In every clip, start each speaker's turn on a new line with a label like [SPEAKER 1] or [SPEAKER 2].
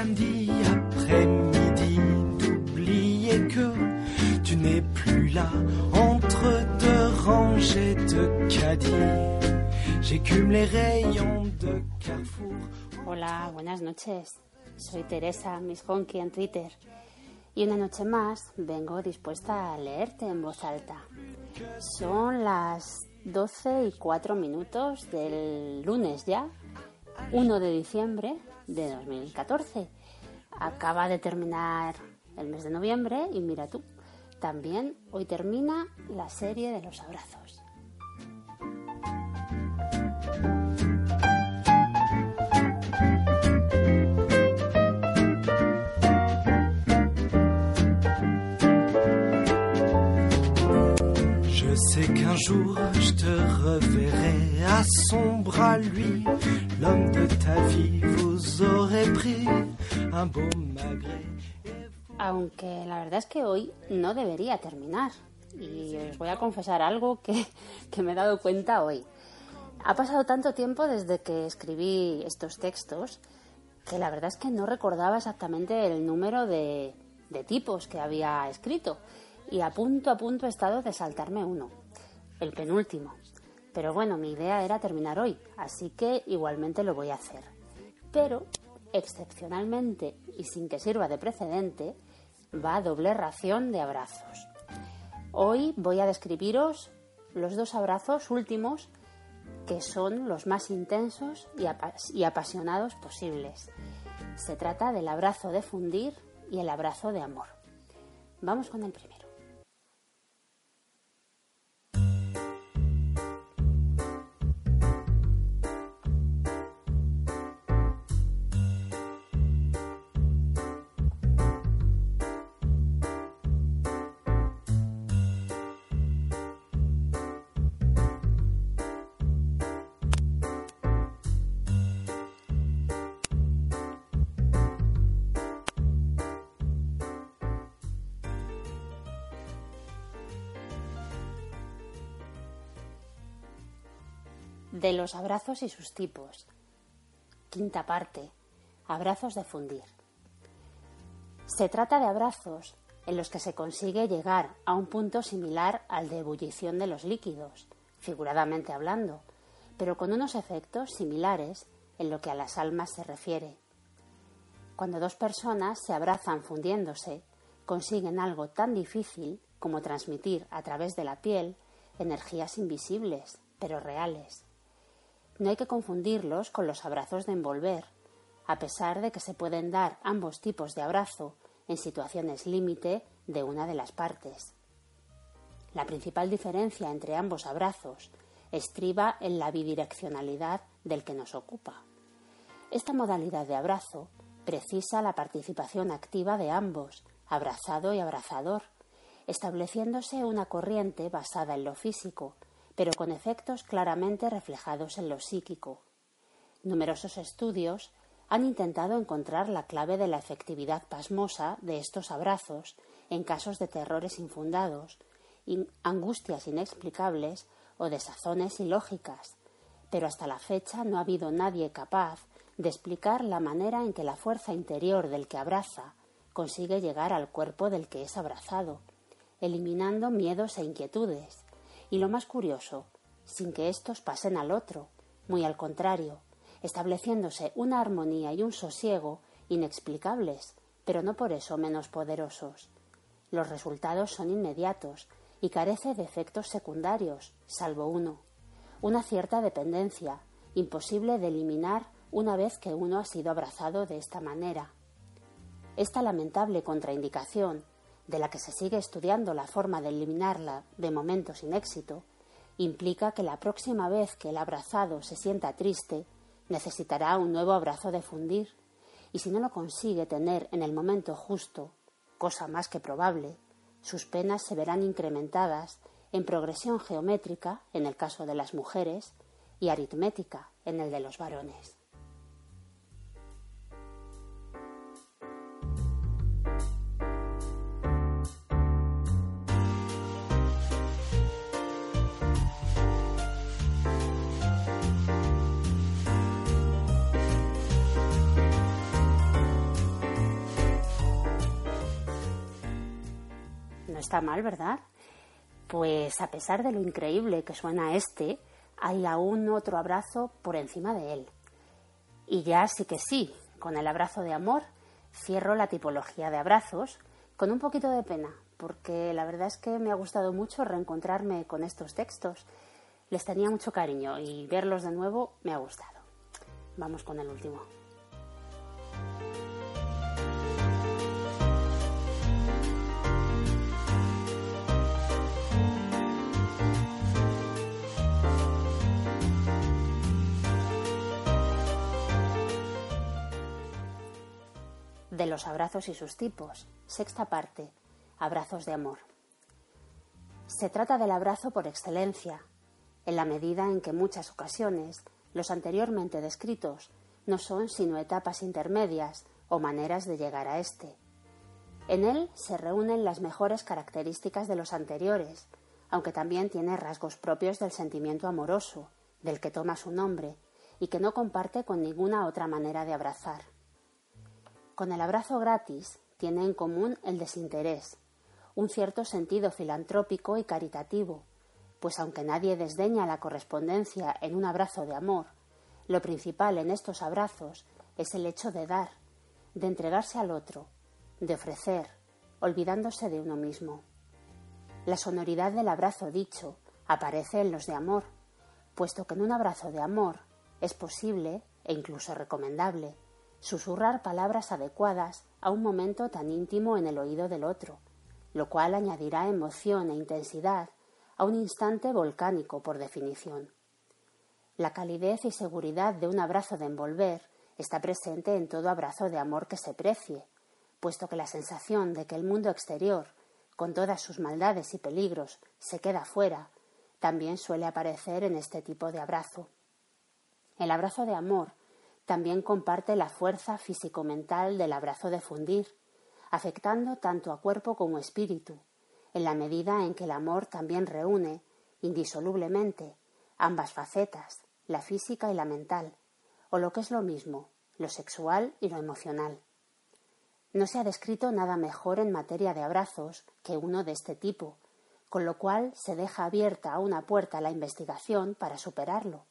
[SPEAKER 1] samedis après-midi, d'oublier que tu n'es plus là entre deux rangées de caddies. J'écume les rayons de Carrefour.
[SPEAKER 2] Hola, buenas noches. Soy Teresa, Miss Honky en Twitter. Y una noche más vengo dispuesta a leerte en voz alta. Son las 12 y 4 minutos del lunes ya, 1 de diciembre de 2014. Acaba de terminar el mes de noviembre y mira tú, también hoy termina la serie de los abrazos.
[SPEAKER 1] Sais qu'un jour je te reverrai à son bras, lui, l'homme de ta vie, vous aurez pris un beau.
[SPEAKER 2] Aunque la verdad es que hoy no debería terminar. Y os voy a confesar algo que, que me he dado cuenta hoy. Ha pasado tanto tiempo desde que escribí estos textos que la verdad es que no recordaba exactamente el número de, de tipos que había escrito y a punto a punto he estado de saltarme uno, el penúltimo. Pero bueno, mi idea era terminar hoy, así que igualmente lo voy a hacer. Pero, excepcionalmente y sin que sirva de precedente, va a doble ración de abrazos. Hoy voy a describiros los dos abrazos últimos que son los más intensos y, y apasionados posibles. Se trata del abrazo de fundir y el abrazo de amor. Vamos con el primero. De los abrazos y sus tipos. Quinta parte. Abrazos de fundir. Se trata de abrazos en los que se consigue llegar a un punto similar al de ebullición de los líquidos, figuradamente hablando, pero con unos efectos similares en lo que a las almas se refiere. Cuando dos personas se abrazan fundiéndose, consiguen algo tan difícil como transmitir a través de la piel energías invisibles, pero reales. No hay que confundirlos con los abrazos de envolver, a pesar de que se pueden dar ambos tipos de abrazo en situaciones límite de una de las partes. La principal diferencia entre ambos abrazos estriba en la bidireccionalidad del que nos ocupa. Esta modalidad de abrazo precisa la participación activa de ambos, abrazado y abrazador, estableciéndose una corriente basada en lo físico, pero con efectos claramente reflejados en lo psíquico. Numerosos estudios han intentado encontrar la clave de la efectividad pasmosa de estos abrazos en casos de terrores infundados, angustias inexplicables o desazones ilógicas, pero hasta la fecha no ha habido nadie capaz de explicar la manera en que la fuerza interior del que abraza consigue llegar al cuerpo del que es abrazado, eliminando miedos e inquietudes, y lo más curioso, sin que éstos pasen al otro, muy al contrario, estableciéndose una armonía y un sosiego inexplicables pero no por eso menos poderosos. Los resultados son inmediatos y carece de efectos secundarios, salvo uno, una cierta dependencia, imposible de eliminar una vez que uno ha sido abrazado de esta manera. Esta lamentable contraindicación, de la que se sigue estudiando la forma de eliminarla de momento sin éxito, implica que la próxima vez que el abrazado se sienta triste, necesitará un nuevo abrazo de fundir, y si no lo consigue tener en el momento justo, cosa más que probable, sus penas se verán incrementadas en progresión geométrica en el caso de las mujeres y aritmética en el de los varones. Está mal, ¿verdad? Pues a pesar de lo increíble que suena este, hay aún otro abrazo por encima de él. Y ya sí que sí, con el abrazo de amor, cierro la tipología de abrazos con un poquito de pena, porque la verdad es que me ha gustado mucho reencontrarme con estos textos. Les tenía mucho cariño y verlos de nuevo me ha gustado. Vamos con el último. De los abrazos y sus tipos. Sexta parte. Abrazos de amor. Se trata del abrazo por excelencia, en la medida en que muchas ocasiones los anteriormente descritos no son sino etapas intermedias o maneras de llegar a éste. En él se reúnen las mejores características de los anteriores, aunque también tiene rasgos propios del sentimiento amoroso, del que toma su nombre, y que no comparte con ninguna otra manera de abrazar. Con el abrazo gratis tiene en común el desinterés, un cierto sentido filantrópico y caritativo, pues aunque nadie desdeña la correspondencia en un abrazo de amor, lo principal en estos abrazos es el hecho de dar, de entregarse al otro, de ofrecer, olvidándose de uno mismo. La sonoridad del abrazo dicho aparece en los de amor, puesto que en un abrazo de amor es posible e incluso recomendable susurrar palabras adecuadas a un momento tan íntimo en el oído del otro, lo cual añadirá emoción e intensidad a un instante volcánico por definición. La calidez y seguridad de un abrazo de envolver está presente en todo abrazo de amor que se precie, puesto que la sensación de que el mundo exterior, con todas sus maldades y peligros, se queda fuera, también suele aparecer en este tipo de abrazo. El abrazo de amor también comparte la fuerza físico-mental del abrazo de fundir, afectando tanto a cuerpo como espíritu, en la medida en que el amor también reúne, indisolublemente, ambas facetas, la física y la mental, o lo que es lo mismo, lo sexual y lo emocional. No se ha descrito nada mejor en materia de abrazos que uno de este tipo, con lo cual se deja abierta una puerta a la investigación para superarlo,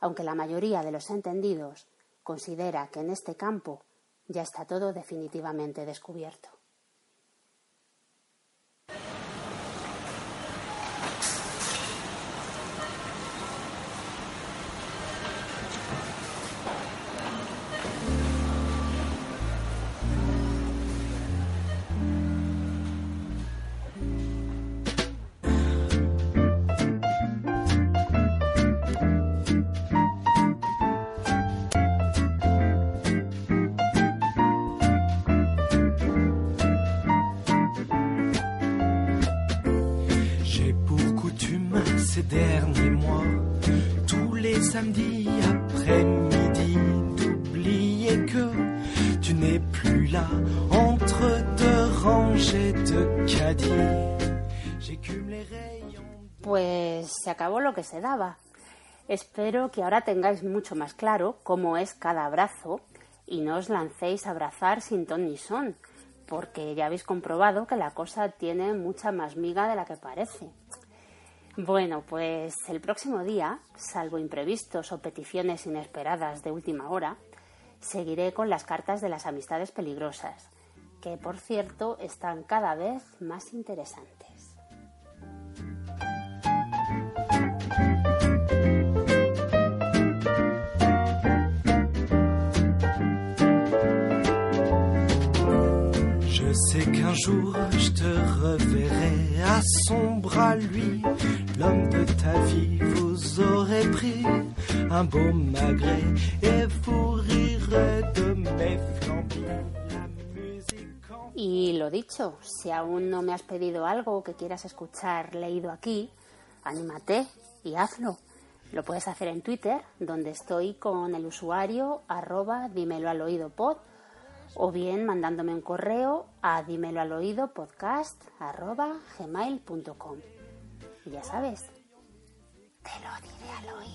[SPEAKER 2] aunque la mayoría de los entendidos considera que en este campo ya está todo definitivamente descubierto.
[SPEAKER 1] Samedis après-midi, que tu n'es plus là entre deux rangées de.
[SPEAKER 2] Pues se acabó lo que se daba. Espero que ahora tengáis mucho más claro cómo es cada abrazo y no os lancéis a abrazar sin ton ni son, porque ya habéis comprobado que la cosa tiene mucha más miga de la que parece. Bueno, pues el próximo día, salvo imprevistos o peticiones inesperadas de última hora, seguiré con las cartas de las amistades peligrosas, que por cierto están cada vez más interesantes.
[SPEAKER 1] Je sais qu'un jour je te reverrai à
[SPEAKER 2] Y lo dicho, si aún no me has pedido algo que quieras escuchar leído aquí, anímate y hazlo. Lo puedes hacer en Twitter, donde estoy con el usuario arroba dímelo al oído pod, o bien mandándome un correo a dímelo al oído podcast arroba gmail.com. Ya sabes, te lo diré al oído.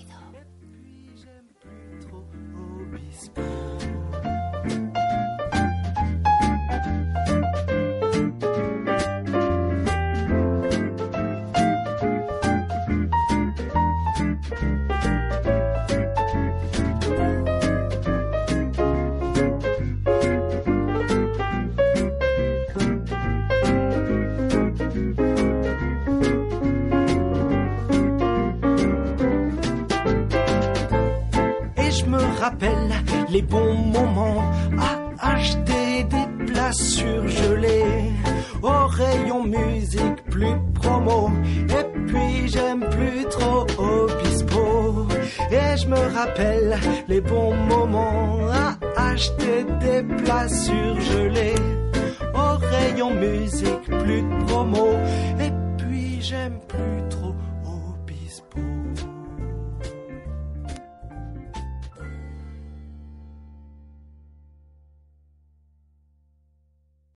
[SPEAKER 1] Les bons moments à acheter des places surgelées. Au rayon musique plus promo et puis j'aime plus trop Obispo. Et je me rappelle les bons moments à acheter des places surgelées. Au rayon musique plus promo et puis j'aime plus